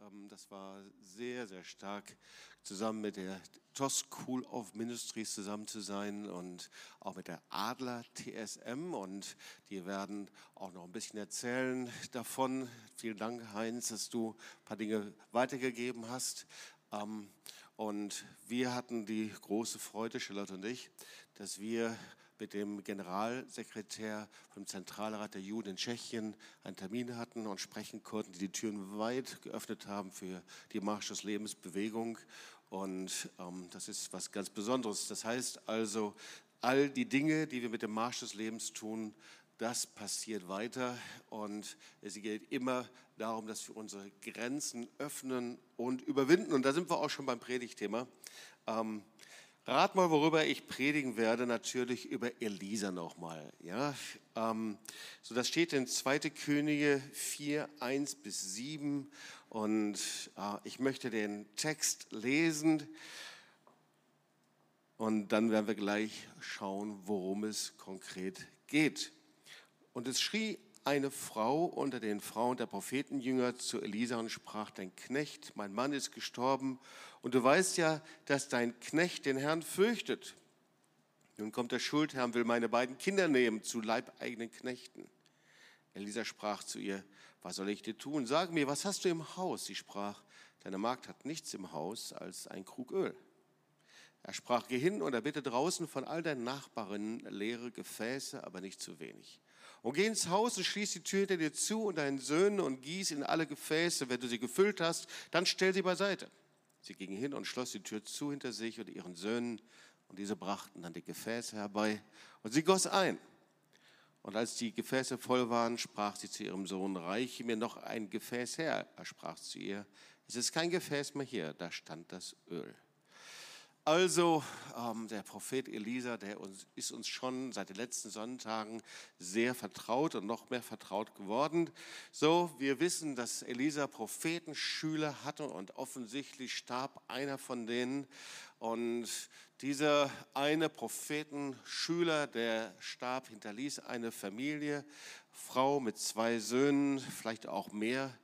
Ähm, das war sehr, sehr stark, zusammen mit der TOS School of Ministries zusammen zu sein und auch mit der Adler TSM. Und die werden auch noch ein bisschen erzählen davon. Vielen Dank, Heinz, dass du ein paar Dinge weitergegeben hast. Ähm, und wir hatten die große Freude, Charlotte und ich, dass wir mit dem Generalsekretär vom Zentralrat der Juden in Tschechien einen Termin hatten und sprechen konnten, die die Türen weit geöffnet haben für die Marsch des Lebens Bewegung. Und ähm, das ist was ganz Besonderes. Das heißt also, all die Dinge, die wir mit dem Marsch des Lebens tun, das passiert weiter und es geht immer darum, dass wir unsere Grenzen öffnen und überwinden. Und da sind wir auch schon beim Predigtthema. Ähm, Rat mal, worüber ich predigen werde, natürlich über Elisa nochmal. Ja, ähm, so das steht in 2. Könige 4, 1 bis 7 und äh, ich möchte den Text lesen und dann werden wir gleich schauen, worum es konkret geht. Und es schrie eine Frau unter den Frauen der Prophetenjünger zu Elisa und sprach, dein Knecht, mein Mann ist gestorben und du weißt ja, dass dein Knecht den Herrn fürchtet. Nun kommt der Schuldherr und will meine beiden Kinder nehmen zu leibeigenen Knechten. Elisa sprach zu ihr, was soll ich dir tun? Sag mir, was hast du im Haus? Sie sprach, deine Magd hat nichts im Haus als ein Krug Öl. Er sprach, geh hin und erbitte draußen von all deinen Nachbarinnen leere Gefäße, aber nicht zu wenig. Und geh ins Haus und schließ die Tür hinter dir zu und deinen Söhnen und gieß in alle Gefäße. Wenn du sie gefüllt hast, dann stell sie beiseite. Sie ging hin und schloss die Tür zu hinter sich und ihren Söhnen. Und diese brachten dann die Gefäße herbei und sie goss ein. Und als die Gefäße voll waren, sprach sie zu ihrem Sohn, reiche mir noch ein Gefäß her. Er sprach zu ihr, es ist kein Gefäß mehr hier, da stand das Öl. Also ähm, der Prophet Elisa, der uns, ist uns schon seit den letzten Sonntagen sehr vertraut und noch mehr vertraut geworden. So, wir wissen, dass Elisa Prophetenschüler hatte und offensichtlich starb einer von denen. Und dieser eine Prophetenschüler, der starb, hinterließ eine Familie, Frau mit zwei Söhnen, vielleicht auch mehr.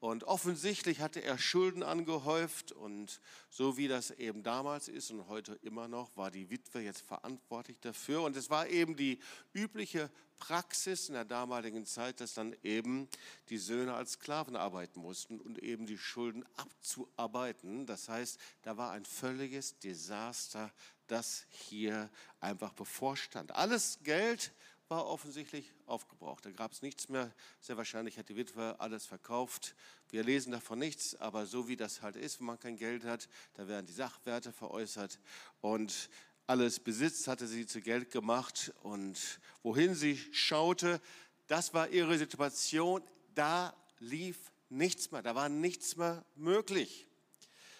Und offensichtlich hatte er Schulden angehäuft und so wie das eben damals ist und heute immer noch, war die Witwe jetzt verantwortlich dafür. Und es war eben die übliche Praxis in der damaligen Zeit, dass dann eben die Söhne als Sklaven arbeiten mussten und eben die Schulden abzuarbeiten. Das heißt, da war ein völliges Desaster, das hier einfach bevorstand. Alles Geld war offensichtlich aufgebraucht. Da gab es nichts mehr. Sehr wahrscheinlich hat die Witwe alles verkauft. Wir lesen davon nichts, aber so wie das halt ist, wenn man kein Geld hat, da werden die Sachwerte veräußert und alles Besitz hatte sie zu Geld gemacht und wohin sie schaute, das war ihre Situation. Da lief nichts mehr, da war nichts mehr möglich.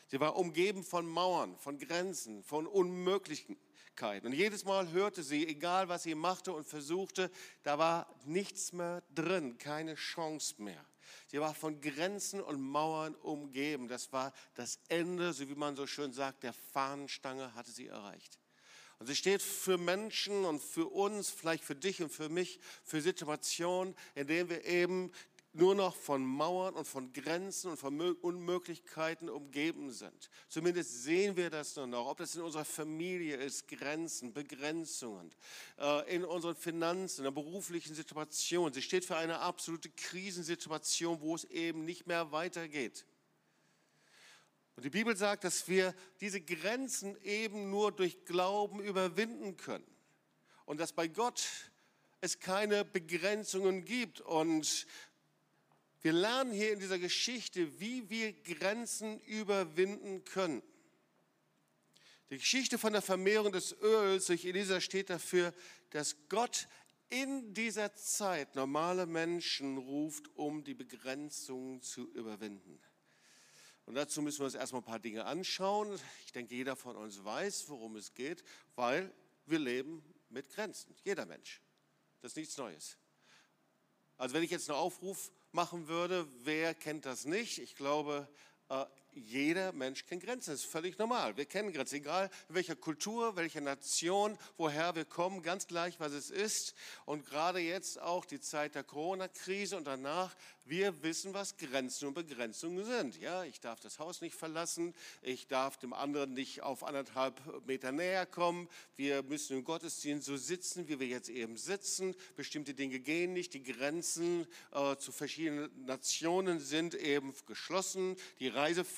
Sie war umgeben von Mauern, von Grenzen, von Unmöglichen. Und jedes Mal hörte sie, egal was sie machte und versuchte, da war nichts mehr drin, keine Chance mehr. Sie war von Grenzen und Mauern umgeben. Das war das Ende, so wie man so schön sagt, der Fahnenstange hatte sie erreicht. Und sie steht für Menschen und für uns, vielleicht für dich und für mich, für Situationen, in denen wir eben nur noch von Mauern und von Grenzen und von Unmöglichkeiten umgeben sind. Zumindest sehen wir das nur noch, ob das in unserer Familie ist, Grenzen, Begrenzungen, äh, in unseren Finanzen, in der beruflichen Situation. Sie steht für eine absolute Krisensituation, wo es eben nicht mehr weitergeht. Und die Bibel sagt, dass wir diese Grenzen eben nur durch Glauben überwinden können. Und dass bei Gott es keine Begrenzungen gibt. Und wir lernen hier in dieser Geschichte, wie wir Grenzen überwinden können. Die Geschichte von der Vermehrung des Öls durch Elisa steht dafür, dass Gott in dieser Zeit normale Menschen ruft, um die Begrenzungen zu überwinden. Und dazu müssen wir uns erstmal ein paar Dinge anschauen. Ich denke, jeder von uns weiß, worum es geht, weil wir leben mit Grenzen. Jeder Mensch. Das ist nichts Neues. Also wenn ich jetzt einen Aufruf machen würde. Wer kennt das nicht? Ich glaube, äh, jeder Mensch kennt Grenzen. Das ist völlig normal. Wir kennen Grenzen, egal welcher Kultur, welcher Nation, woher wir kommen, ganz gleich, was es ist. Und gerade jetzt auch die Zeit der Corona-Krise und danach, wir wissen, was Grenzen und Begrenzungen sind. Ja, ich darf das Haus nicht verlassen, ich darf dem anderen nicht auf anderthalb Meter näher kommen. Wir müssen im Gottesdienst so sitzen, wie wir jetzt eben sitzen. Bestimmte Dinge gehen nicht. Die Grenzen äh, zu verschiedenen Nationen sind eben geschlossen. Die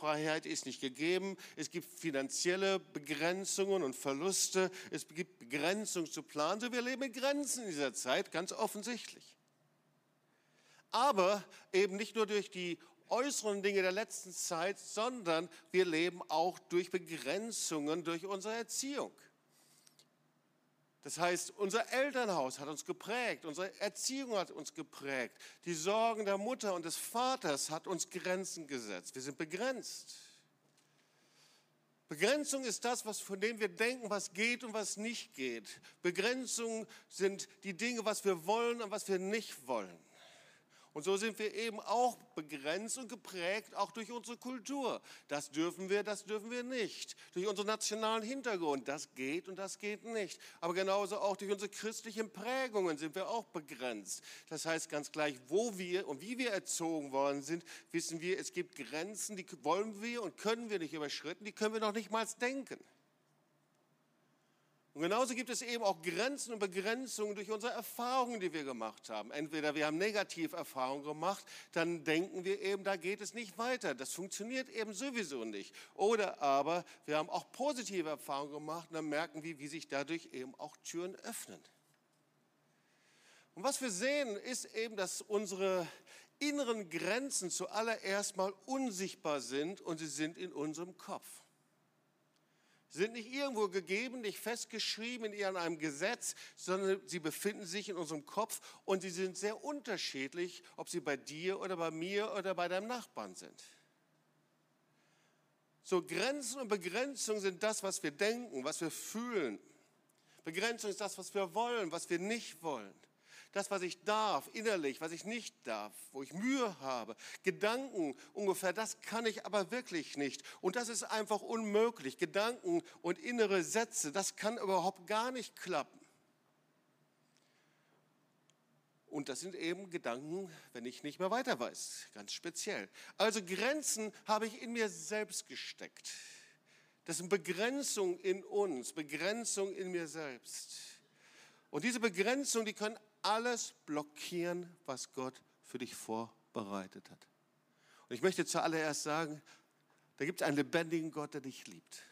Reisefreiheit ist nicht gegeben. Es gibt finanzielle Begrenzungen und Verluste. Es gibt Begrenzungen zu planen. So, wir leben in Grenzen in dieser Zeit, ganz offensichtlich aber eben nicht nur durch die äußeren Dinge der letzten Zeit, sondern wir leben auch durch Begrenzungen durch unsere Erziehung. Das heißt, unser Elternhaus hat uns geprägt, unsere Erziehung hat uns geprägt, die Sorgen der Mutter und des Vaters hat uns Grenzen gesetzt. Wir sind begrenzt. Begrenzung ist das, was, von dem wir denken, was geht und was nicht geht. Begrenzung sind die Dinge, was wir wollen und was wir nicht wollen. Und so sind wir eben auch begrenzt und geprägt, auch durch unsere Kultur. Das dürfen wir, das dürfen wir nicht. Durch unseren nationalen Hintergrund, das geht und das geht nicht. Aber genauso auch durch unsere christlichen Prägungen sind wir auch begrenzt. Das heißt ganz gleich, wo wir und wie wir erzogen worden sind, wissen wir, es gibt Grenzen, die wollen wir und können wir nicht überschritten, die können wir noch nicht mal denken. Und genauso gibt es eben auch Grenzen und Begrenzungen durch unsere Erfahrungen, die wir gemacht haben. Entweder wir haben Negativerfahrungen gemacht, dann denken wir eben, da geht es nicht weiter. Das funktioniert eben sowieso nicht. Oder aber wir haben auch positive Erfahrungen gemacht und dann merken wir, wie sich dadurch eben auch Türen öffnen. Und was wir sehen, ist eben, dass unsere inneren Grenzen zuallererst mal unsichtbar sind und sie sind in unserem Kopf sind nicht irgendwo gegeben, nicht festgeschrieben in einem Gesetz, sondern sie befinden sich in unserem Kopf und sie sind sehr unterschiedlich, ob sie bei dir oder bei mir oder bei deinem Nachbarn sind. So Grenzen und Begrenzungen sind das, was wir denken, was wir fühlen. Begrenzung ist das, was wir wollen, was wir nicht wollen das, was ich darf, innerlich, was ich nicht darf, wo ich Mühe habe, Gedanken ungefähr, das kann ich aber wirklich nicht. Und das ist einfach unmöglich. Gedanken und innere Sätze, das kann überhaupt gar nicht klappen. Und das sind eben Gedanken, wenn ich nicht mehr weiter weiß, ganz speziell. Also Grenzen habe ich in mir selbst gesteckt. Das sind Begrenzungen in uns, Begrenzungen in mir selbst. Und diese Begrenzungen, die können alles blockieren, was Gott für dich vorbereitet hat. Und ich möchte zuallererst sagen, da gibt es einen lebendigen Gott, der dich liebt.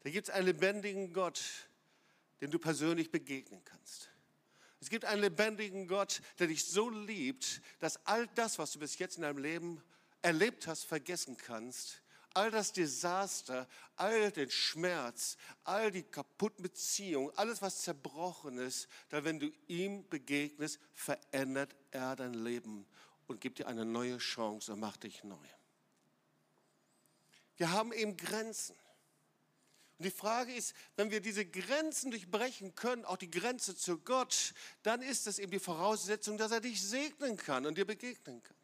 Da gibt es einen lebendigen Gott, dem du persönlich begegnen kannst. Es gibt einen lebendigen Gott, der dich so liebt, dass all das, was du bis jetzt in deinem Leben erlebt hast, vergessen kannst all das Desaster, all den Schmerz, all die kaputten Beziehungen, alles, was zerbrochen ist, da wenn du ihm begegnest, verändert er dein Leben und gibt dir eine neue Chance und macht dich neu. Wir haben eben Grenzen. Und die Frage ist, wenn wir diese Grenzen durchbrechen können, auch die Grenze zu Gott, dann ist das eben die Voraussetzung, dass er dich segnen kann und dir begegnen kann.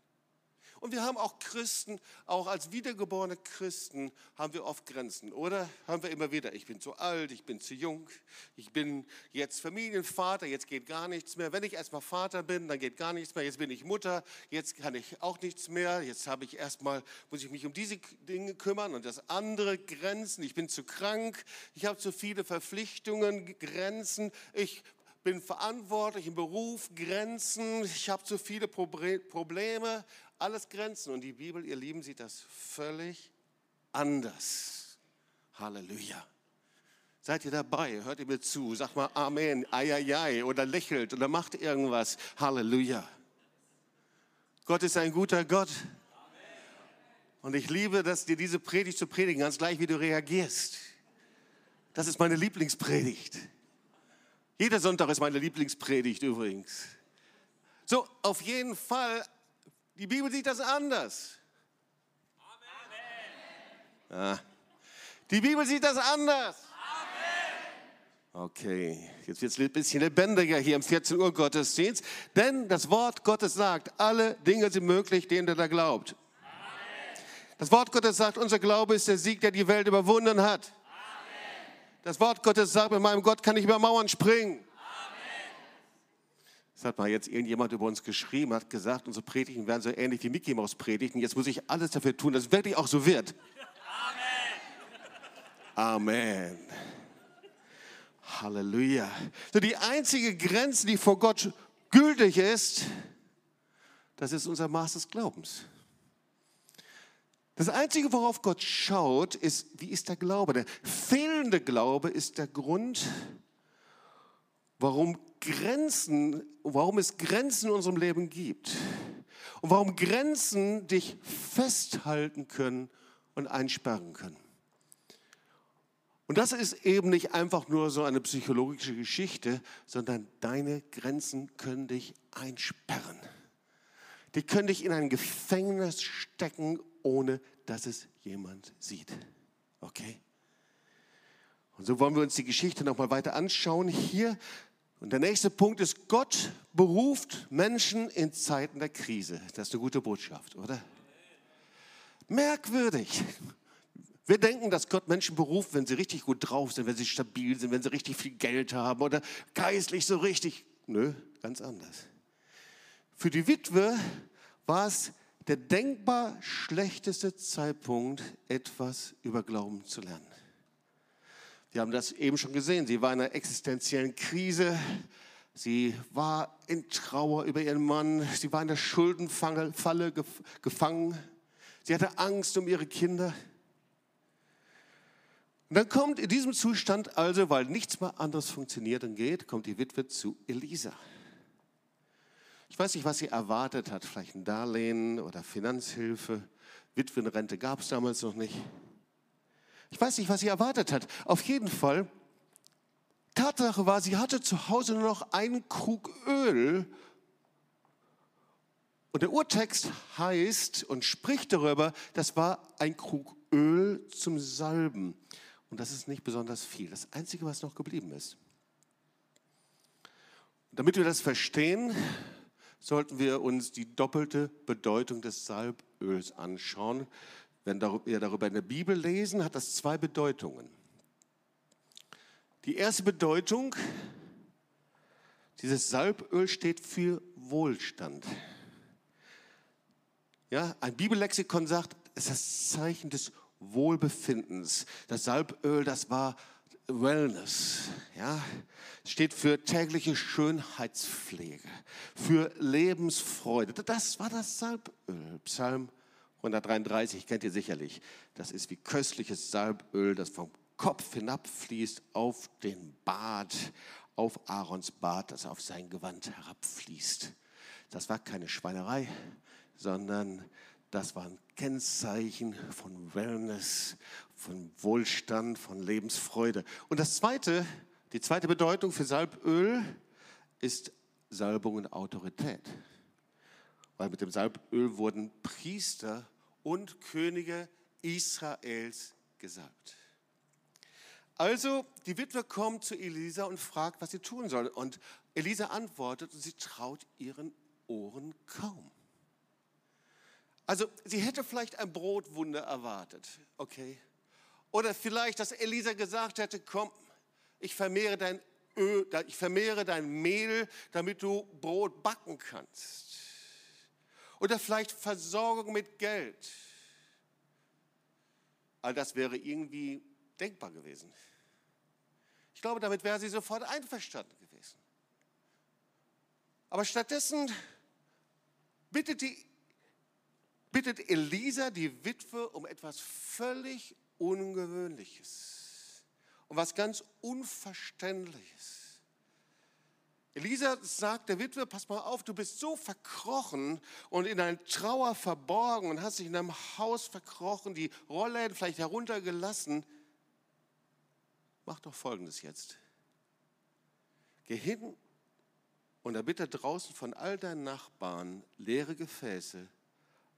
Und wir haben auch Christen, auch als wiedergeborene Christen haben wir oft Grenzen, oder? Haben wir immer wieder, ich bin zu alt, ich bin zu jung, ich bin jetzt Familienvater, jetzt geht gar nichts mehr. Wenn ich erstmal Vater bin, dann geht gar nichts mehr. Jetzt bin ich Mutter, jetzt kann ich auch nichts mehr. Jetzt habe ich erstmal, muss ich mich um diese Dinge kümmern und das andere Grenzen. Ich bin zu krank, ich habe zu viele Verpflichtungen, Grenzen. Ich bin verantwortlich im Beruf, Grenzen, ich habe zu viele Probleme, alles Grenzen. Und die Bibel, ihr Lieben, sieht das völlig anders. Halleluja. Seid ihr dabei? Hört ihr mir zu? Sag mal Amen, Eieiei oder lächelt oder macht irgendwas. Halleluja. Gott ist ein guter Gott. Und ich liebe, dass dir diese Predigt zu predigen, ganz gleich wie du reagierst. Das ist meine Lieblingspredigt. Jeder Sonntag ist meine Lieblingspredigt übrigens. So, auf jeden Fall die Bibel sieht das anders. Amen. Ja. Die Bibel sieht das anders. Amen. Okay, jetzt wird es ein bisschen lebendiger hier im 14 Uhr Gottesdienst, denn das Wort Gottes sagt, alle Dinge sind möglich, denen der da glaubt. Das Wort Gottes sagt, unser Glaube ist der Sieg, der die Welt überwunden hat. Das Wort Gottes sagt, mit meinem Gott kann ich über Mauern springen. Das hat mal jetzt irgendjemand über uns geschrieben, hat gesagt, unsere Predigten werden so ähnlich wie Mickey Maus Predigten. Jetzt muss ich alles dafür tun, dass es wirklich auch so wird. Amen. Amen. Halleluja. So die einzige Grenze, die vor Gott gültig ist, das ist unser Maß des Glaubens. Das Einzige, worauf Gott schaut, ist, wie ist der Glaube? Der fehlende Glaube ist der Grund, warum Grenzen, warum es Grenzen in unserem Leben gibt und warum Grenzen dich festhalten können und einsperren können. Und das ist eben nicht einfach nur so eine psychologische Geschichte, sondern deine Grenzen können dich einsperren. Die können dich in ein Gefängnis stecken, ohne dass es jemand sieht. Okay? Und so wollen wir uns die Geschichte nochmal weiter anschauen. Hier und der nächste Punkt ist, Gott beruft Menschen in Zeiten der Krise. Das ist eine gute Botschaft, oder? Merkwürdig. Wir denken, dass Gott Menschen beruft, wenn sie richtig gut drauf sind, wenn sie stabil sind, wenn sie richtig viel Geld haben oder geistlich so richtig. Nö, ganz anders. Für die Witwe war es der denkbar schlechteste Zeitpunkt, etwas über Glauben zu lernen. Wir haben das eben schon gesehen. Sie war in einer existenziellen Krise. Sie war in Trauer über ihren Mann. Sie war in der Schuldenfalle gefangen. Sie hatte Angst um ihre Kinder. Und dann kommt in diesem Zustand also, weil nichts mehr anderes funktioniert und geht, kommt die Witwe zu Elisa. Ich weiß nicht, was sie erwartet hat, vielleicht ein Darlehen oder Finanzhilfe. Witwenrente gab es damals noch nicht. Ich weiß nicht, was sie erwartet hat. Auf jeden Fall, Tatsache war, sie hatte zu Hause nur noch einen Krug Öl. Und der Urtext heißt und spricht darüber, das war ein Krug Öl zum Salben. Und das ist nicht besonders viel. Das Einzige, was noch geblieben ist. Damit wir das verstehen, sollten wir uns die doppelte Bedeutung des Salböls anschauen. Wenn wir darüber in der Bibel lesen, hat das zwei Bedeutungen. Die erste Bedeutung, dieses Salböl steht für Wohlstand. Ja, ein Bibellexikon sagt, es ist das Zeichen des Wohlbefindens. Das Salböl, das war Wellness. Ja, steht für tägliche Schönheitspflege, für Lebensfreude. Das war das Salböl. Psalm 133 kennt ihr sicherlich. Das ist wie köstliches Salböl, das vom Kopf hinabfließt auf den Bart, auf Aarons Bart, das auf sein Gewand herabfließt. Das war keine Schweinerei, sondern das war ein Kennzeichen von Wellness, von Wohlstand, von Lebensfreude. Und das zweite, die zweite Bedeutung für Salböl ist Salbung und Autorität weil mit dem Salböl wurden Priester und Könige Israels gesalbt. Also die Witwe kommt zu Elisa und fragt, was sie tun soll. Und Elisa antwortet und sie traut ihren Ohren kaum. Also sie hätte vielleicht ein Brotwunder erwartet, okay? Oder vielleicht, dass Elisa gesagt hätte, komm, ich vermehre dein Öl, ich vermehre dein Mehl, damit du Brot backen kannst. Oder vielleicht Versorgung mit Geld. All das wäre irgendwie denkbar gewesen. Ich glaube, damit wäre sie sofort einverstanden gewesen. Aber stattdessen bittet, die, bittet Elisa die Witwe um etwas völlig Ungewöhnliches, um was ganz Unverständliches. Elisa sagt der Witwe, pass mal auf, du bist so verkrochen und in deiner Trauer verborgen und hast dich in deinem Haus verkrochen, die Rollläden vielleicht heruntergelassen. Mach doch Folgendes jetzt. Geh hin und erbitte draußen von all deinen Nachbarn leere Gefäße,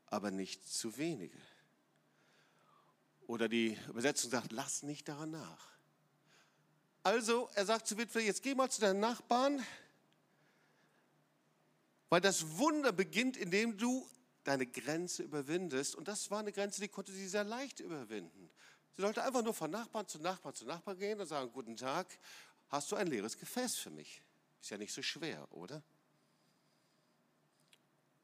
aber nicht zu wenige. Oder die Übersetzung sagt, lass nicht daran nach. Also, er sagt zu Witwe, jetzt geh mal zu deinen Nachbarn, weil das Wunder beginnt, indem du deine Grenze überwindest. Und das war eine Grenze, die konnte sie sehr leicht überwinden. Sie sollte einfach nur von Nachbarn zu Nachbarn zu Nachbarn gehen und sagen, guten Tag, hast du ein leeres Gefäß für mich? Ist ja nicht so schwer, oder?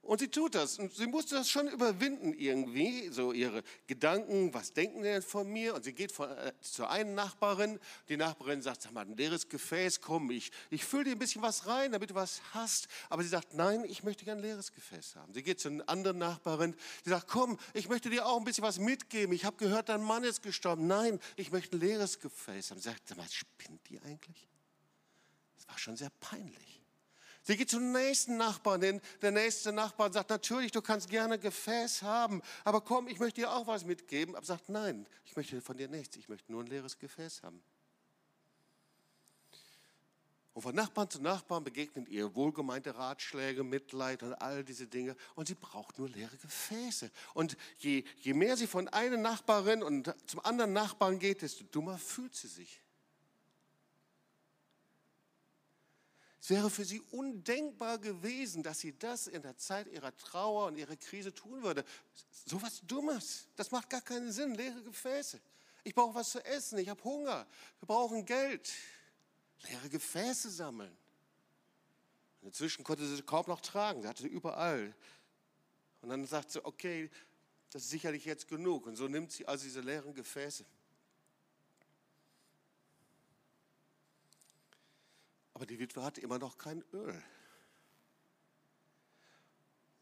Und sie tut das. Und sie musste das schon überwinden irgendwie, so ihre Gedanken, was denken die denn von mir? Und sie geht von, äh, zur einen Nachbarin. Die Nachbarin sagt, sag mal, ein leeres Gefäß, komm, ich, ich fülle dir ein bisschen was rein, damit du was hast. Aber sie sagt, nein, ich möchte gerne ein leeres Gefäß haben. Sie geht zu einer anderen Nachbarin. Sie sagt, komm, ich möchte dir auch ein bisschen was mitgeben. Ich habe gehört, dein Mann ist gestorben. Nein, ich möchte ein leeres Gefäß haben. Sie sagt, sag mal, spinnt die eigentlich? Das war schon sehr peinlich. Sie geht zum nächsten Nachbarn hin. Der nächste Nachbar sagt, natürlich, du kannst gerne Gefäß haben, aber komm, ich möchte dir auch was mitgeben. Aber sagt, nein, ich möchte von dir nichts, ich möchte nur ein leeres Gefäß haben. Und von Nachbarn zu Nachbarn begegnen ihr wohlgemeinte Ratschläge, Mitleid und all diese Dinge. Und sie braucht nur leere Gefäße. Und je, je mehr sie von einer Nachbarin und zum anderen Nachbarn geht, desto dummer fühlt sie sich. Es wäre für sie undenkbar gewesen, dass sie das in der Zeit ihrer Trauer und ihrer Krise tun würde. So was Dummes. Das macht gar keinen Sinn. Leere Gefäße. Ich brauche was zu essen. Ich habe Hunger. Wir brauchen Geld. Leere Gefäße sammeln. Und inzwischen konnte sie kaum noch tragen. Sie hatte sie überall. Und dann sagt sie, okay, das ist sicherlich jetzt genug. Und so nimmt sie also diese leeren Gefäße. Aber die Witwe hat immer noch kein Öl.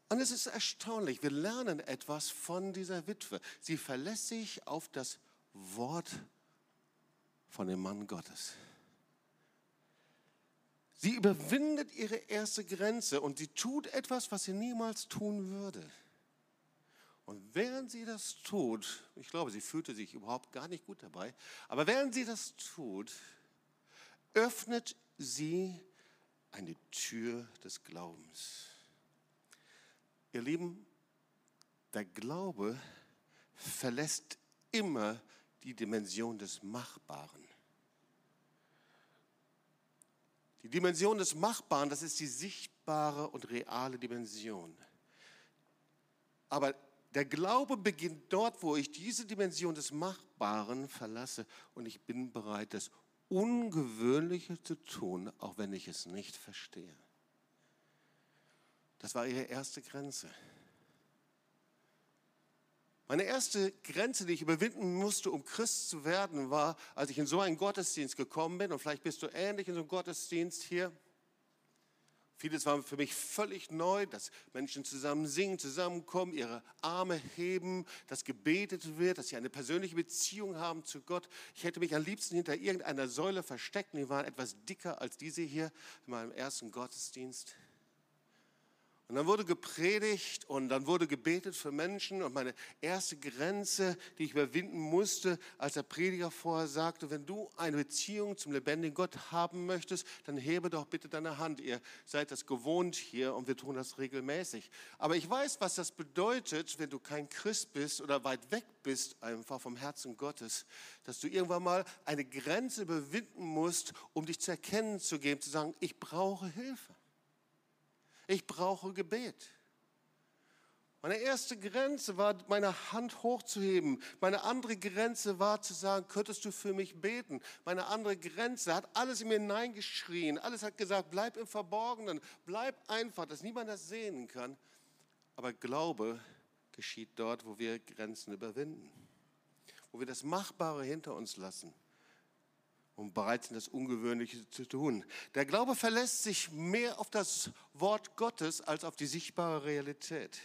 Und es ist erstaunlich, wir lernen etwas von dieser Witwe. Sie verlässt sich auf das Wort von dem Mann Gottes. Sie überwindet ihre erste Grenze und sie tut etwas, was sie niemals tun würde. Und während sie das tut, ich glaube, sie fühlte sich überhaupt gar nicht gut dabei, aber während sie das tut, öffnet sie eine Tür des Glaubens. Ihr Lieben, der Glaube verlässt immer die Dimension des Machbaren. Die Dimension des Machbaren, das ist die sichtbare und reale Dimension. Aber der Glaube beginnt dort, wo ich diese Dimension des Machbaren verlasse und ich bin bereit, das Ungewöhnliche zu tun, auch wenn ich es nicht verstehe. Das war ihre erste Grenze. Meine erste Grenze, die ich überwinden musste, um Christ zu werden, war, als ich in so einen Gottesdienst gekommen bin, und vielleicht bist du ähnlich in so einem Gottesdienst hier, Vieles war für mich völlig neu, dass Menschen zusammen singen, zusammenkommen, ihre Arme heben, dass gebetet wird, dass sie eine persönliche Beziehung haben zu Gott. Ich hätte mich am liebsten hinter irgendeiner Säule versteckt. Die waren etwas dicker als diese hier in meinem ersten Gottesdienst. Und dann wurde gepredigt und dann wurde gebetet für Menschen. Und meine erste Grenze, die ich überwinden musste, als der Prediger vorher sagte, wenn du eine Beziehung zum lebendigen Gott haben möchtest, dann hebe doch bitte deine Hand. Ihr seid das gewohnt hier und wir tun das regelmäßig. Aber ich weiß, was das bedeutet, wenn du kein Christ bist oder weit weg bist, einfach vom Herzen Gottes, dass du irgendwann mal eine Grenze überwinden musst, um dich zu erkennen zu geben, zu sagen, ich brauche Hilfe. Ich brauche Gebet. Meine erste Grenze war, meine Hand hochzuheben. Meine andere Grenze war zu sagen, könntest du für mich beten? Meine andere Grenze hat alles in mir hineingeschrien. Alles hat gesagt, bleib im Verborgenen. Bleib einfach, dass niemand das sehen kann. Aber Glaube geschieht dort, wo wir Grenzen überwinden. Wo wir das Machbare hinter uns lassen und bereit sind, das Ungewöhnliche zu tun. Der Glaube verlässt sich mehr auf das Wort Gottes als auf die sichtbare Realität.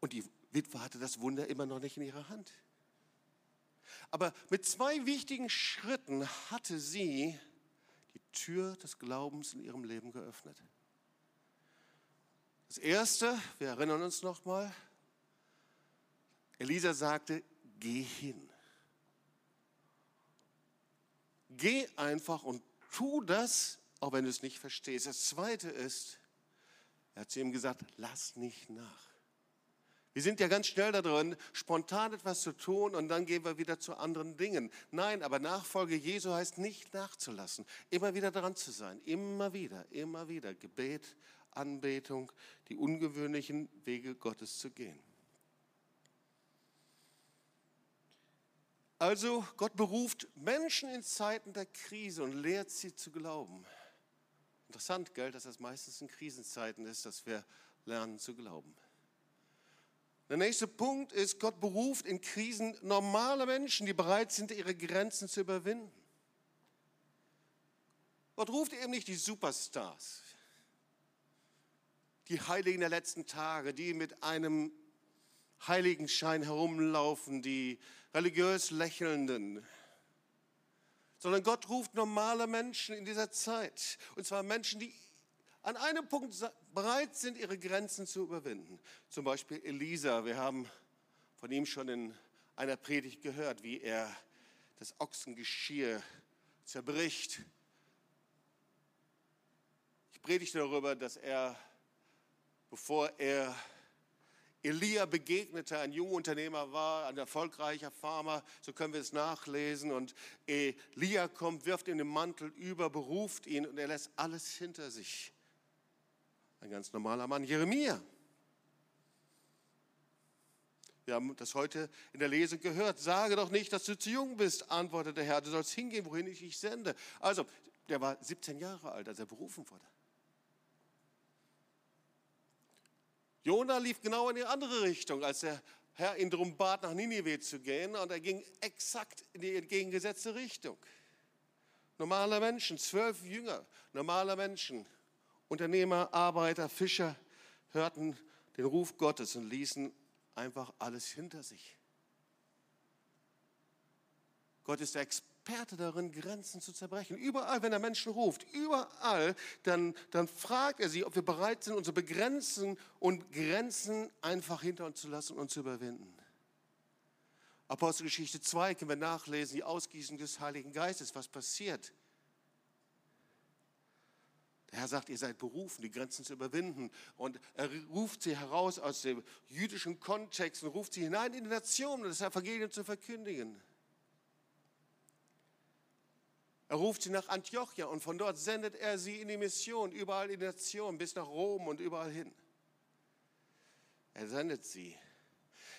Und die Witwe hatte das Wunder immer noch nicht in ihrer Hand. Aber mit zwei wichtigen Schritten hatte sie die Tür des Glaubens in ihrem Leben geöffnet. Das erste, wir erinnern uns nochmal, Elisa sagte, geh hin. Geh einfach und tu das, auch wenn du es nicht verstehst. Das Zweite ist, er hat zu ihm gesagt, lass nicht nach. Wir sind ja ganz schnell da drin, spontan etwas zu tun und dann gehen wir wieder zu anderen Dingen. Nein, aber Nachfolge Jesu heißt nicht nachzulassen, immer wieder dran zu sein, immer wieder, immer wieder Gebet, Anbetung, die ungewöhnlichen Wege Gottes zu gehen. Also Gott beruft Menschen in Zeiten der Krise und lehrt sie zu glauben. Interessant, gell, dass das meistens in Krisenzeiten ist, dass wir lernen zu glauben. Der nächste Punkt ist, Gott beruft in Krisen normale Menschen, die bereit sind, ihre Grenzen zu überwinden. Gott ruft eben nicht die Superstars, die Heiligen der letzten Tage, die mit einem Heiligenschein herumlaufen, die religiös Lächelnden, sondern Gott ruft normale Menschen in dieser Zeit. Und zwar Menschen, die an einem Punkt bereit sind, ihre Grenzen zu überwinden. Zum Beispiel Elisa. Wir haben von ihm schon in einer Predigt gehört, wie er das Ochsengeschirr zerbricht. Ich predigte darüber, dass er, bevor er Elia begegnete, ein junger Unternehmer war, ein erfolgreicher Farmer, so können wir es nachlesen. Und Elia kommt, wirft ihm den Mantel über, beruft ihn und er lässt alles hinter sich. Ein ganz normaler Mann, Jeremia. Wir haben das heute in der Lesung gehört. Sage doch nicht, dass du zu jung bist, antwortete der Herr. Du sollst hingehen, wohin ich dich sende. Also, der war 17 Jahre alt, als er berufen wurde. Jona lief genau in die andere Richtung, als der Herr ihn darum bat, nach Ninive zu gehen. Und er ging exakt in die entgegengesetzte Richtung. Normale Menschen, zwölf Jünger, normale Menschen, Unternehmer, Arbeiter, Fischer hörten den Ruf Gottes und ließen einfach alles hinter sich. Gott ist der Experte darin, Grenzen zu zerbrechen. Überall, wenn er Menschen ruft, überall, dann, dann fragt er sie, ob wir bereit sind, unsere Begrenzen und Grenzen einfach hinter uns zu lassen und zu überwinden. Apostelgeschichte 2 können wir nachlesen, die Ausgießung des Heiligen Geistes, was passiert. Der Herr sagt, ihr seid berufen, die Grenzen zu überwinden. Und er ruft sie heraus aus dem jüdischen Kontext und ruft sie hinein in die Nation, das Evangelium zu verkündigen. Er ruft sie nach Antiochia und von dort sendet er sie in die Mission, überall in die Nation, bis nach Rom und überall hin. Er sendet sie.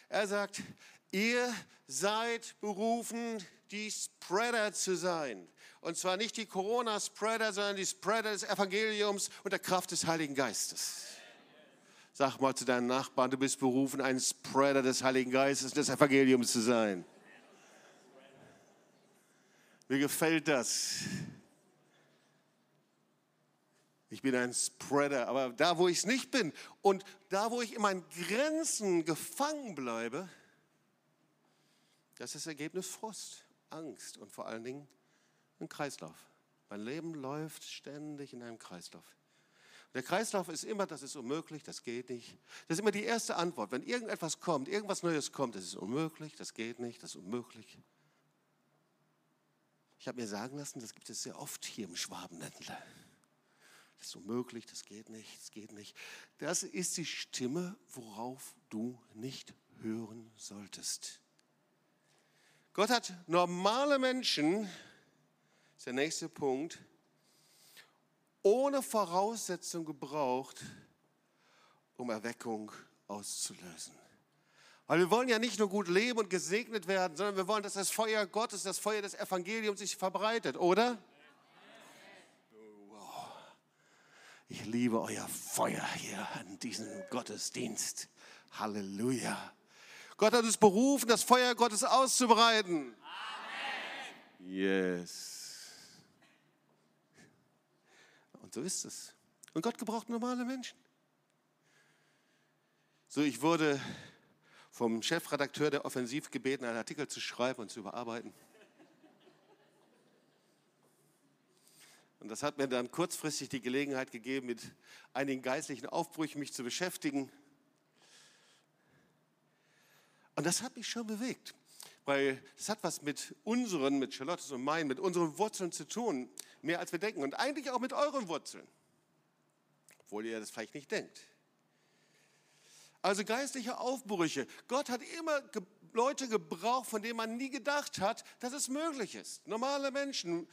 Er sagt, ihr seid berufen, die Spreader zu sein. Und zwar nicht die Corona-Spreader, sondern die Spreader des Evangeliums und der Kraft des Heiligen Geistes. Sag mal zu deinen Nachbarn, du bist berufen, ein Spreader des Heiligen Geistes, des Evangeliums zu sein. Mir gefällt das. Ich bin ein Spreader, aber da, wo ich es nicht bin und da, wo ich in meinen Grenzen gefangen bleibe, das ist das Ergebnis Frust, Angst und vor allen Dingen ein Kreislauf. Mein Leben läuft ständig in einem Kreislauf. Der Kreislauf ist immer, das ist unmöglich, das geht nicht. Das ist immer die erste Antwort. Wenn irgendetwas kommt, irgendwas Neues kommt, das ist unmöglich, das geht nicht, das ist unmöglich. Ich habe mir sagen lassen, das gibt es sehr oft hier im Schwabenländler. Das ist unmöglich, das geht nicht, das geht nicht. Das ist die Stimme, worauf du nicht hören solltest. Gott hat normale Menschen ist der nächste Punkt, ohne Voraussetzung gebraucht, um Erweckung auszulösen. Weil wir wollen ja nicht nur gut leben und gesegnet werden, sondern wir wollen, dass das Feuer Gottes, das Feuer des Evangeliums sich verbreitet, oder? Wow. Ich liebe euer Feuer hier an diesem Gottesdienst. Halleluja. Gott hat uns berufen, das Feuer Gottes auszubreiten. Amen. Yes. So ist es. Und Gott gebraucht normale Menschen. So, ich wurde vom Chefredakteur der Offensiv gebeten, einen Artikel zu schreiben und zu überarbeiten. Und das hat mir dann kurzfristig die Gelegenheit gegeben, mit einigen geistlichen Aufbrüchen mich zu beschäftigen. Und das hat mich schon bewegt, weil es hat was mit unseren, mit Charlottes und meinen, mit unseren Wurzeln zu tun mehr als wir denken und eigentlich auch mit euren Wurzeln, obwohl ihr das vielleicht nicht denkt. Also geistliche Aufbrüche. Gott hat immer Leute gebraucht, von denen man nie gedacht hat, dass es möglich ist. Normale Menschen.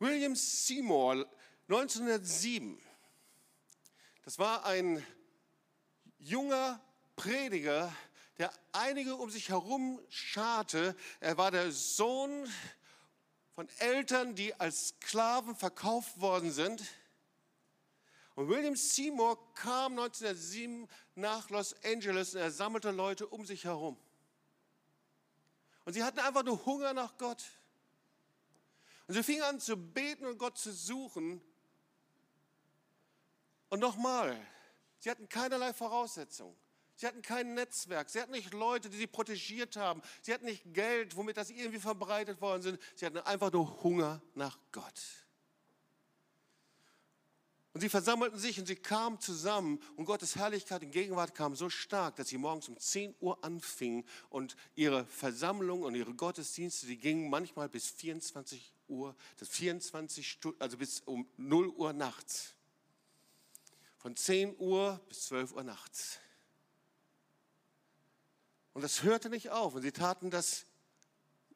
William Seymour, 1907. Das war ein junger Prediger, der einige um sich herum scharte. Er war der Sohn von Eltern, die als Sklaven verkauft worden sind. Und William Seymour kam 1907 nach Los Angeles und er sammelte Leute um sich herum. Und sie hatten einfach nur Hunger nach Gott. Und sie fingen an zu beten und Gott zu suchen. Und nochmal, sie hatten keinerlei Voraussetzungen. Sie hatten kein Netzwerk. Sie hatten nicht Leute, die sie protegiert haben. Sie hatten nicht Geld, womit das irgendwie verbreitet worden sind. Sie hatten einfach nur Hunger nach Gott. Und sie versammelten sich und sie kamen zusammen und Gottes Herrlichkeit und Gegenwart kam so stark, dass sie morgens um 10 Uhr anfingen und ihre Versammlung und ihre Gottesdienste, die gingen manchmal bis 24 Uhr, das 24 Stunden, also bis um 0 Uhr nachts. Von 10 Uhr bis 12 Uhr nachts. Und das hörte nicht auf. Und sie taten das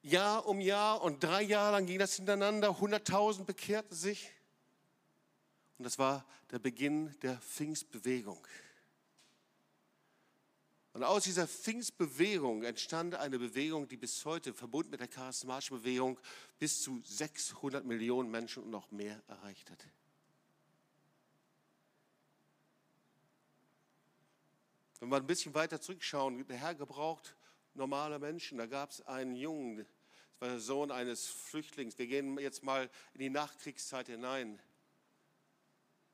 Jahr um Jahr und drei Jahre lang ging das hintereinander. 100.000 bekehrten sich. Und das war der Beginn der Pfingstbewegung. Und aus dieser Pfingstbewegung entstand eine Bewegung, die bis heute, verbunden mit der charismatischen Bewegung, bis zu 600 Millionen Menschen und noch mehr erreicht hat. Wenn wir ein bisschen weiter zurückschauen, der Herr gebraucht normale Menschen. Da gab es einen Jungen, das war der Sohn eines Flüchtlings. Wir gehen jetzt mal in die Nachkriegszeit hinein.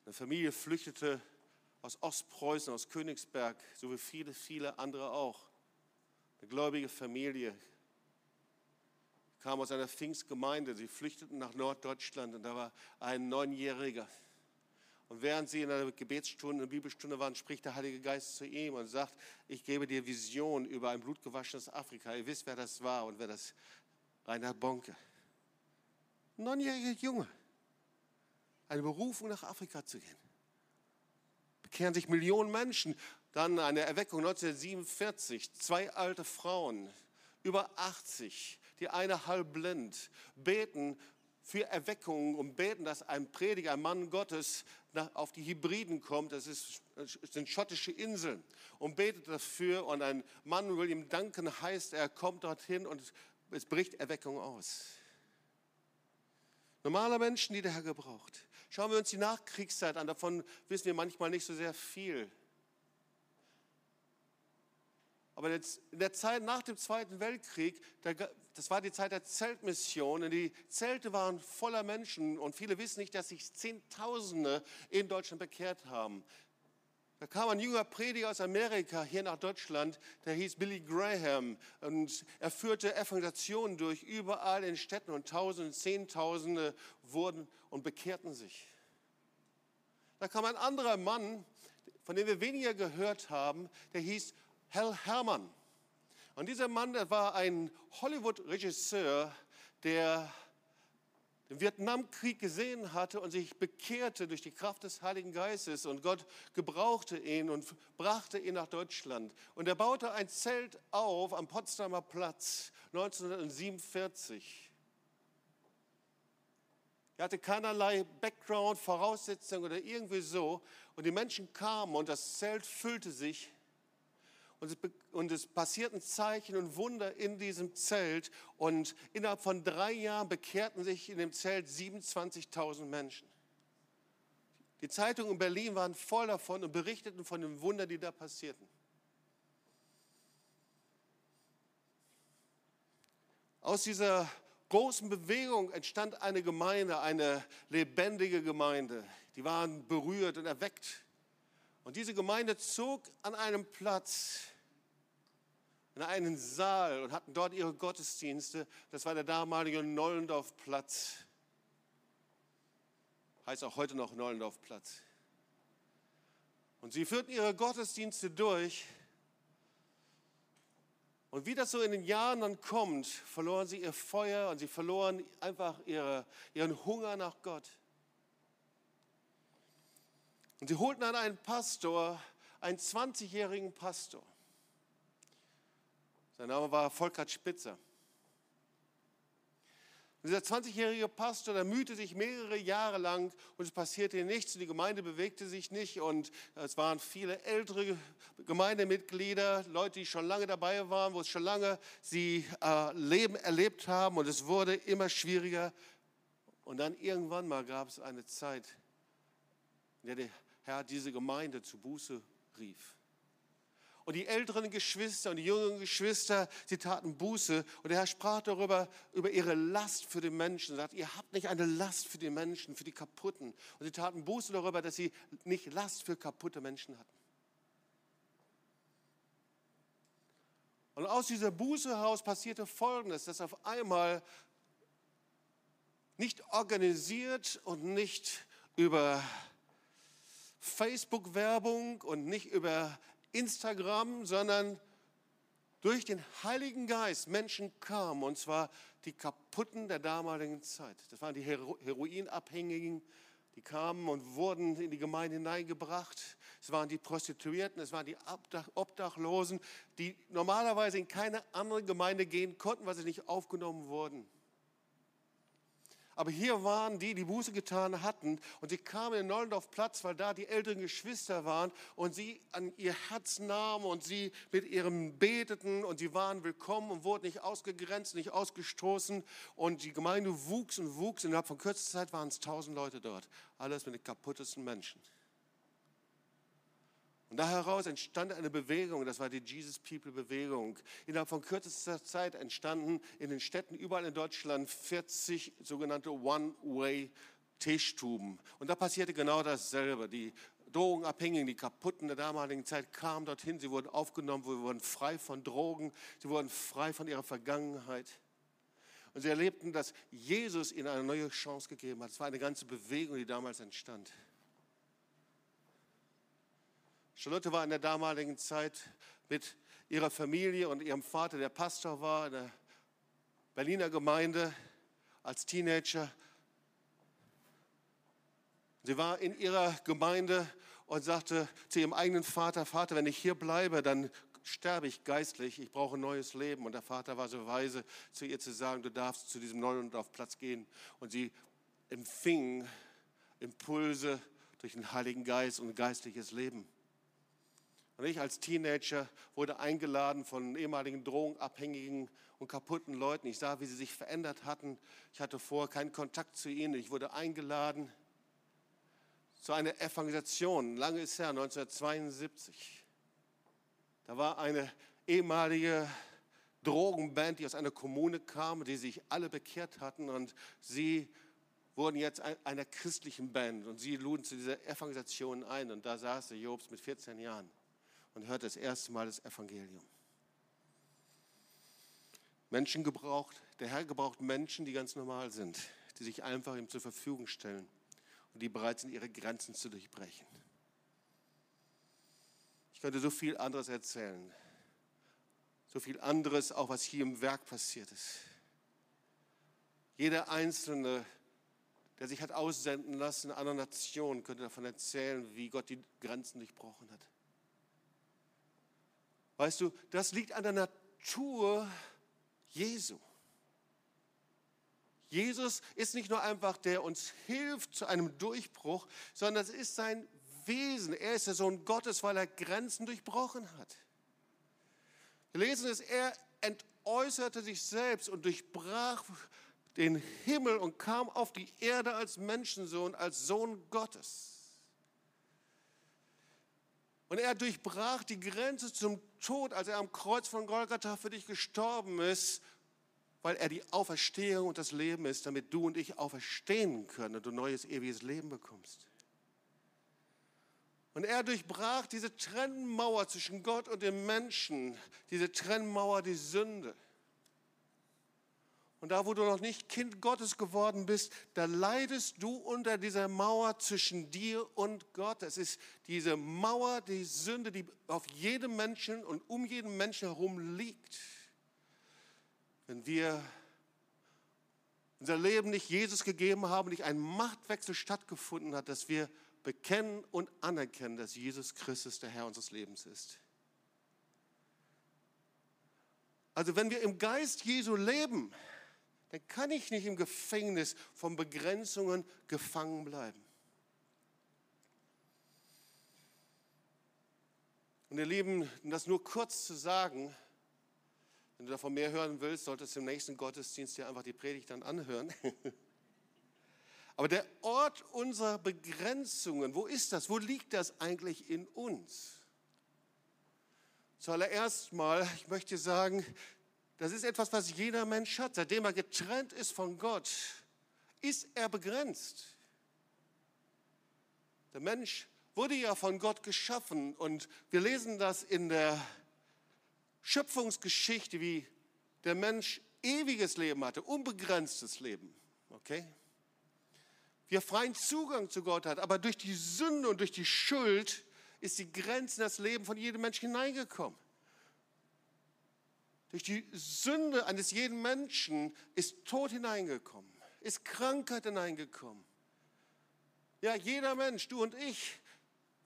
Eine Familie flüchtete aus Ostpreußen, aus Königsberg, so wie viele, viele andere auch. Eine gläubige Familie kam aus einer Pfingstgemeinde. Sie flüchteten nach Norddeutschland und da war ein Neunjähriger. Und während sie in einer Gebetsstunde, in einer Bibelstunde waren, spricht der Heilige Geist zu ihm und sagt, ich gebe dir Vision über ein blutgewaschenes Afrika. Ihr wisst, wer das war und wer das, Reinhard Bonke. Neunjähriger Junge. Eine Berufung nach Afrika zu gehen. Bekehren sich Millionen Menschen. Dann eine Erweckung 1947. Zwei alte Frauen, über 80, die eine halb blind, beten für Erweckungen und beten, dass ein Prediger, ein Mann Gottes auf die Hybriden kommt. Das, ist, das sind schottische Inseln. Und betet dafür. Und ein Mann, William Duncan heißt, er kommt dorthin und es bricht Erweckung aus. Normale Menschen, die der Herr gebraucht. Schauen wir uns die Nachkriegszeit an. Davon wissen wir manchmal nicht so sehr viel. Aber in der Zeit nach dem Zweiten Weltkrieg, das war die Zeit der Zeltmission, und die Zelte waren voller Menschen und viele wissen nicht, dass sich Zehntausende in Deutschland bekehrt haben. Da kam ein junger Prediger aus Amerika hier nach Deutschland, der hieß Billy Graham und er führte Evangelisationen durch überall in Städten und Tausende, Zehntausende wurden und bekehrten sich. Da kam ein anderer Mann, von dem wir weniger gehört haben, der hieß Hal Hermann. Und dieser Mann, der war ein Hollywood-Regisseur, der den Vietnamkrieg gesehen hatte und sich bekehrte durch die Kraft des Heiligen Geistes und Gott gebrauchte ihn und brachte ihn nach Deutschland. Und er baute ein Zelt auf am Potsdamer Platz 1947. Er hatte keinerlei Background, Voraussetzungen oder irgendwie so. Und die Menschen kamen und das Zelt füllte sich und es, und es passierten Zeichen und Wunder in diesem Zelt. Und innerhalb von drei Jahren bekehrten sich in dem Zelt 27.000 Menschen. Die Zeitungen in Berlin waren voll davon und berichteten von den Wundern, die da passierten. Aus dieser großen Bewegung entstand eine Gemeinde, eine lebendige Gemeinde. Die waren berührt und erweckt und diese Gemeinde zog an einem Platz, in einen Saal und hatten dort ihre Gottesdienste. Das war der damalige Nollendorfplatz. Heißt auch heute noch Nollendorfplatz. Und sie führten ihre Gottesdienste durch. Und wie das so in den Jahren dann kommt, verloren sie ihr Feuer und sie verloren einfach ihre, ihren Hunger nach Gott. Und sie holten dann einen Pastor einen 20-jährigen Pastor. Sein Name war Volkert Spitzer. Und dieser 20-jährige Pastor, der mühte sich mehrere Jahre lang und es passierte nichts und die Gemeinde bewegte sich nicht und es waren viele ältere Gemeindemitglieder, Leute, die schon lange dabei waren, wo es schon lange sie äh, Leben erlebt haben und es wurde immer schwieriger. Und dann irgendwann mal gab es eine Zeit, in der der Herr diese Gemeinde zu Buße rief. Und die älteren Geschwister und die jüngeren Geschwister, sie taten Buße. Und der Herr sprach darüber, über ihre Last für die Menschen. Er sagt, ihr habt nicht eine Last für die Menschen, für die Kaputten. Und sie taten Buße darüber, dass sie nicht Last für kaputte Menschen hatten. Und aus dieser Buße heraus passierte Folgendes, dass auf einmal nicht organisiert und nicht über Facebook-Werbung und nicht über Instagram, sondern durch den Heiligen Geist Menschen kamen, und zwar die Kaputten der damaligen Zeit. Das waren die Heroinabhängigen, die kamen und wurden in die Gemeinde hineingebracht. Es waren die Prostituierten, es waren die Obdachlosen, die normalerweise in keine andere Gemeinde gehen konnten, weil sie nicht aufgenommen wurden. Aber hier waren die, die Buße getan hatten und sie kamen in Neulendorf-Platz, weil da die älteren Geschwister waren und sie an ihr Herz nahmen und sie mit ihrem beteten und sie waren willkommen und wurden nicht ausgegrenzt, nicht ausgestoßen und die Gemeinde wuchs und wuchs. Innerhalb von kürzester Zeit waren es tausend Leute dort. Alles mit den kaputtesten Menschen. Und da heraus entstand eine Bewegung, das war die Jesus People Bewegung. Innerhalb von kürzester Zeit entstanden in den Städten überall in Deutschland 40 sogenannte One-Way-Tischtuben. Und da passierte genau dasselbe. Die Drogenabhängigen, die Kaputten der damaligen Zeit kamen dorthin, sie wurden aufgenommen, sie wurden frei von Drogen, sie wurden frei von ihrer Vergangenheit. Und sie erlebten, dass Jesus ihnen eine neue Chance gegeben hat. Es war eine ganze Bewegung, die damals entstand. Charlotte war in der damaligen Zeit mit ihrer Familie und ihrem Vater, der Pastor war in der Berliner Gemeinde als Teenager. Sie war in ihrer Gemeinde und sagte zu ihrem eigenen Vater, Vater, wenn ich hier bleibe, dann sterbe ich geistlich, ich brauche ein neues Leben. Und der Vater war so weise, zu ihr zu sagen, du darfst zu diesem neuen auf Platz gehen. Und sie empfing Impulse durch den Heiligen Geist und geistliches Leben. Und ich als Teenager wurde eingeladen von ehemaligen Drogenabhängigen und kaputten Leuten. Ich sah, wie sie sich verändert hatten. Ich hatte vorher keinen Kontakt zu ihnen. Ich wurde eingeladen zu einer Evangelisation. Lange ist her, 1972. Da war eine ehemalige Drogenband, die aus einer Kommune kam, die sich alle bekehrt hatten und sie wurden jetzt einer christlichen Band und sie luden zu dieser Evangelisation ein und da saß Jobs mit 14 Jahren und hört das erste Mal das Evangelium. Menschen gebraucht, der Herr gebraucht Menschen, die ganz normal sind, die sich einfach ihm zur Verfügung stellen und die bereit sind, ihre Grenzen zu durchbrechen. Ich könnte so viel anderes erzählen, so viel anderes, auch was hier im Werk passiert ist. Jeder Einzelne, der sich hat aussenden lassen in einer Nation, könnte davon erzählen, wie Gott die Grenzen durchbrochen hat. Weißt du, das liegt an der Natur Jesu. Jesus ist nicht nur einfach der uns hilft zu einem Durchbruch, sondern es ist sein Wesen. Er ist der Sohn Gottes, weil er Grenzen durchbrochen hat. Wir lesen es, er entäußerte sich selbst und durchbrach den Himmel und kam auf die Erde als Menschensohn, als Sohn Gottes. Und er durchbrach die Grenze zum Tod, als er am Kreuz von Golgatha für dich gestorben ist, weil er die Auferstehung und das Leben ist, damit du und ich auferstehen können und du neues ewiges Leben bekommst. Und er durchbrach diese Trennmauer zwischen Gott und dem Menschen, diese Trennmauer, die Sünde. Und da, wo du noch nicht Kind Gottes geworden bist, da leidest du unter dieser Mauer zwischen dir und Gott. Es ist diese Mauer, die Sünde, die auf jedem Menschen und um jeden Menschen herum liegt. Wenn wir unser Leben nicht Jesus gegeben haben, nicht ein Machtwechsel stattgefunden hat, dass wir bekennen und anerkennen, dass Jesus Christus der Herr unseres Lebens ist. Also wenn wir im Geist Jesu leben, dann kann ich nicht im Gefängnis von Begrenzungen gefangen bleiben. Und ihr Lieben, um das nur kurz zu sagen, wenn du davon mehr hören willst, solltest du im nächsten Gottesdienst dir einfach die Predigt dann anhören. Aber der Ort unserer Begrenzungen, wo ist das? Wo liegt das eigentlich in uns? Zuallererst mal, ich möchte sagen, das ist etwas, was jeder Mensch hat. Seitdem er getrennt ist von Gott, ist er begrenzt. Der Mensch wurde ja von Gott geschaffen und wir lesen das in der Schöpfungsgeschichte, wie der Mensch ewiges Leben hatte, unbegrenztes Leben. Okay? Wie er freien Zugang zu Gott hat, aber durch die Sünde und durch die Schuld ist die Grenze in das Leben von jedem Menschen hineingekommen. Durch die Sünde eines jeden Menschen ist Tod hineingekommen, ist Krankheit hineingekommen. Ja, jeder Mensch, du und ich,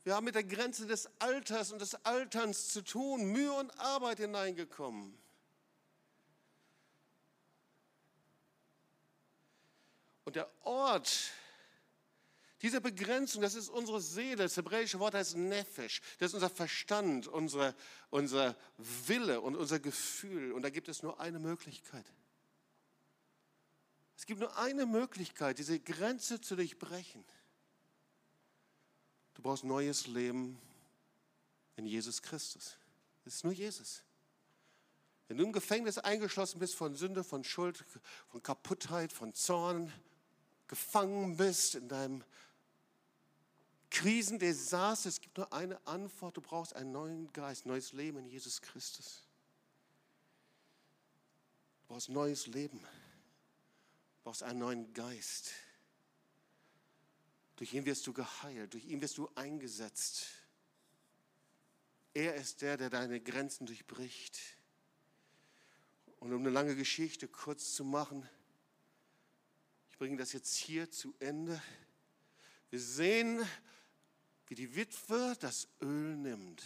wir haben mit der Grenze des Alters und des Alterns zu tun, Mühe und Arbeit hineingekommen. Und der Ort dieser Begrenzung, das ist unsere Seele. Das hebräische Wort heißt Nefesh. Das ist unser Verstand, unsere, unser Wille und unser Gefühl. Und da gibt es nur eine Möglichkeit. Es gibt nur eine Möglichkeit, diese Grenze zu durchbrechen. Du brauchst neues Leben in Jesus Christus. Es ist nur Jesus. Wenn du im Gefängnis eingeschlossen bist von Sünde, von Schuld, von Kaputtheit, von Zorn, gefangen bist in deinem Krisendesaster, es gibt nur eine Antwort, du brauchst einen neuen Geist, neues Leben in Jesus Christus. Du brauchst neues Leben, du brauchst einen neuen Geist. Durch ihn wirst du geheilt, durch ihn wirst du eingesetzt. Er ist der, der deine Grenzen durchbricht. Und um eine lange Geschichte kurz zu machen, ich bringe das jetzt hier zu Ende. Wir sehen wie die Witwe das Öl nimmt.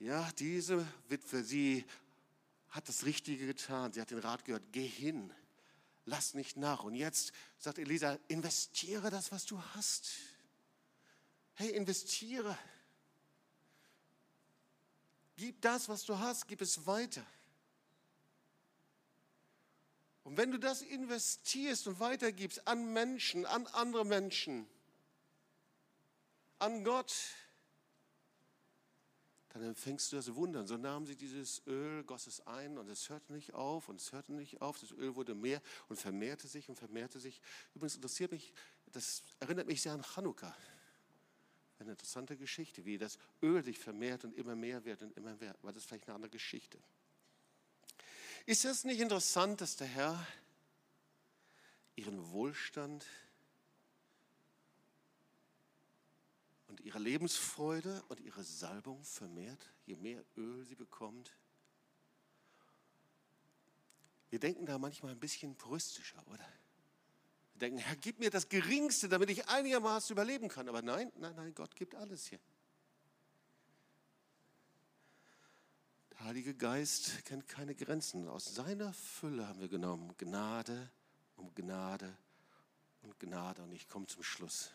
Ja, diese Witwe, sie hat das Richtige getan. Sie hat den Rat gehört, geh hin, lass nicht nach. Und jetzt sagt Elisa, investiere das, was du hast. Hey, investiere. Gib das, was du hast, gib es weiter. Und wenn du das investierst und weitergibst an Menschen, an andere Menschen, an Gott, dann empfängst du das Wunder. Und so nahmen sie dieses Öl, goss es ein und es hörte nicht auf und es hörte nicht auf. Das Öl wurde mehr und vermehrte sich und vermehrte sich. Übrigens interessiert mich, das erinnert mich sehr an Chanukka. Eine interessante Geschichte, wie das Öl sich vermehrt und immer mehr wird und immer mehr. Aber das vielleicht eine andere Geschichte. Ist es nicht interessant, dass der Herr ihren Wohlstand und ihre Lebensfreude und ihre Salbung vermehrt, je mehr Öl sie bekommt. Wir denken da manchmal ein bisschen puristischer, oder? Wir denken, Herr, gib mir das Geringste, damit ich einigermaßen überleben kann. Aber nein, nein, nein, Gott gibt alles hier. Der Heilige Geist kennt keine Grenzen. Aus seiner Fülle haben wir genommen Gnade um Gnade und Gnade. Und ich komme zum Schluss.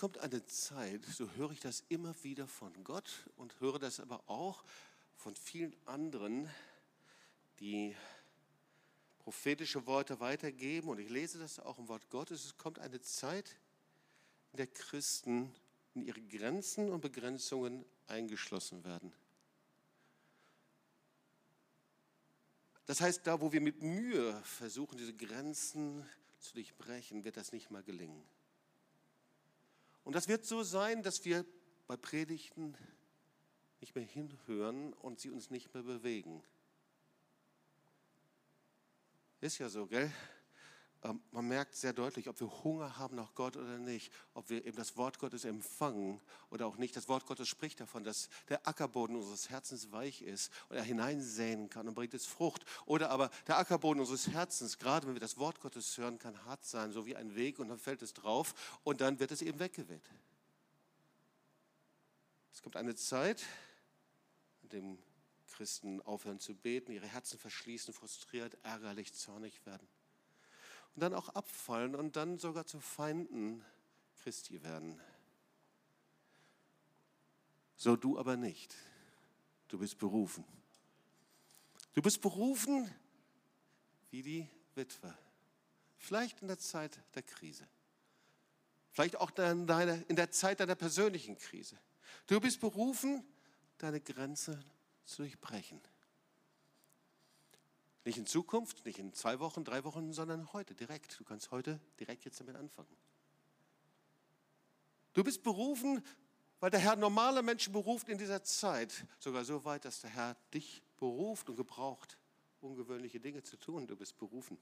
Kommt eine Zeit, so höre ich das immer wieder von Gott und höre das aber auch von vielen anderen, die prophetische Worte weitergeben. Und ich lese das auch im Wort Gottes. Es kommt eine Zeit, in der Christen in ihre Grenzen und Begrenzungen eingeschlossen werden. Das heißt, da, wo wir mit Mühe versuchen, diese Grenzen zu durchbrechen, wird das nicht mal gelingen. Und das wird so sein, dass wir bei Predigten nicht mehr hinhören und sie uns nicht mehr bewegen. Ist ja so, gell? Ähm, man merkt sehr deutlich, ob wir Hunger haben nach Gott oder nicht, ob wir eben das Wort Gottes empfangen oder auch nicht. Das Wort Gottes spricht davon, dass der Ackerboden unseres Herzens weich ist und er hineinsäen kann und bringt es Frucht. Oder aber der Ackerboden unseres Herzens, gerade wenn wir das Wort Gottes hören, kann hart sein, so wie ein Weg und dann fällt es drauf und dann wird es eben weggeweht. Es kommt eine Zeit, in der Christen aufhören zu beten, ihre Herzen verschließen, frustriert, ärgerlich, zornig werden und dann auch abfallen und dann sogar zu Feinden Christi werden. So du aber nicht. Du bist berufen. Du bist berufen wie die Witwe. Vielleicht in der Zeit der Krise. Vielleicht auch in der Zeit deiner persönlichen Krise. Du bist berufen, deine Grenze zu durchbrechen. Nicht in Zukunft, nicht in zwei Wochen, drei Wochen, sondern heute, direkt. Du kannst heute direkt jetzt damit anfangen. Du bist berufen, weil der Herr normale Menschen beruft in dieser Zeit. Sogar so weit, dass der Herr dich beruft und gebraucht, ungewöhnliche Dinge zu tun. Du bist berufen.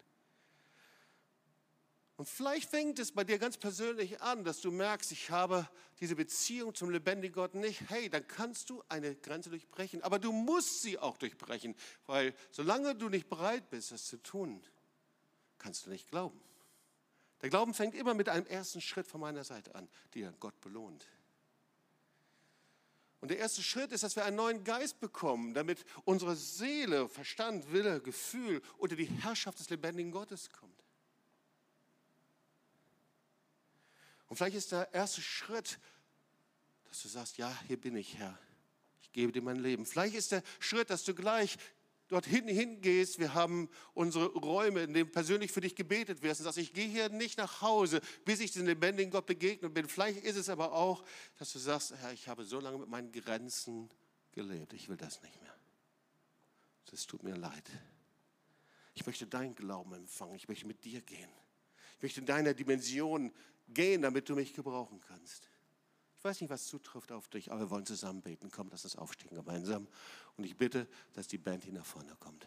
Und vielleicht fängt es bei dir ganz persönlich an, dass du merkst, ich habe diese Beziehung zum lebendigen Gott nicht. Hey, dann kannst du eine Grenze durchbrechen. Aber du musst sie auch durchbrechen, weil solange du nicht bereit bist, das zu tun, kannst du nicht glauben. Der Glauben fängt immer mit einem ersten Schritt von meiner Seite an, der Gott belohnt. Und der erste Schritt ist, dass wir einen neuen Geist bekommen, damit unsere Seele, Verstand, Wille, Gefühl unter die Herrschaft des lebendigen Gottes kommt. Und vielleicht ist der erste Schritt, dass du sagst, ja, hier bin ich, Herr. Ich gebe dir mein Leben. Vielleicht ist der Schritt, dass du gleich dorthin hingehst. Wir haben unsere Räume, in denen persönlich für dich gebetet wird. Und sagst, ich gehe hier nicht nach Hause, bis ich den lebendigen Gott begegnet bin. Vielleicht ist es aber auch, dass du sagst, Herr, ich habe so lange mit meinen Grenzen gelebt. Ich will das nicht mehr. Das tut mir leid. Ich möchte deinen Glauben empfangen. Ich möchte mit dir gehen. Ich möchte in deiner Dimension gehen, damit du mich gebrauchen kannst. Ich weiß nicht, was zutrifft auf dich, aber wir wollen zusammen beten. Komm, lass uns aufstehen gemeinsam. Und ich bitte, dass die Band hier nach vorne kommt.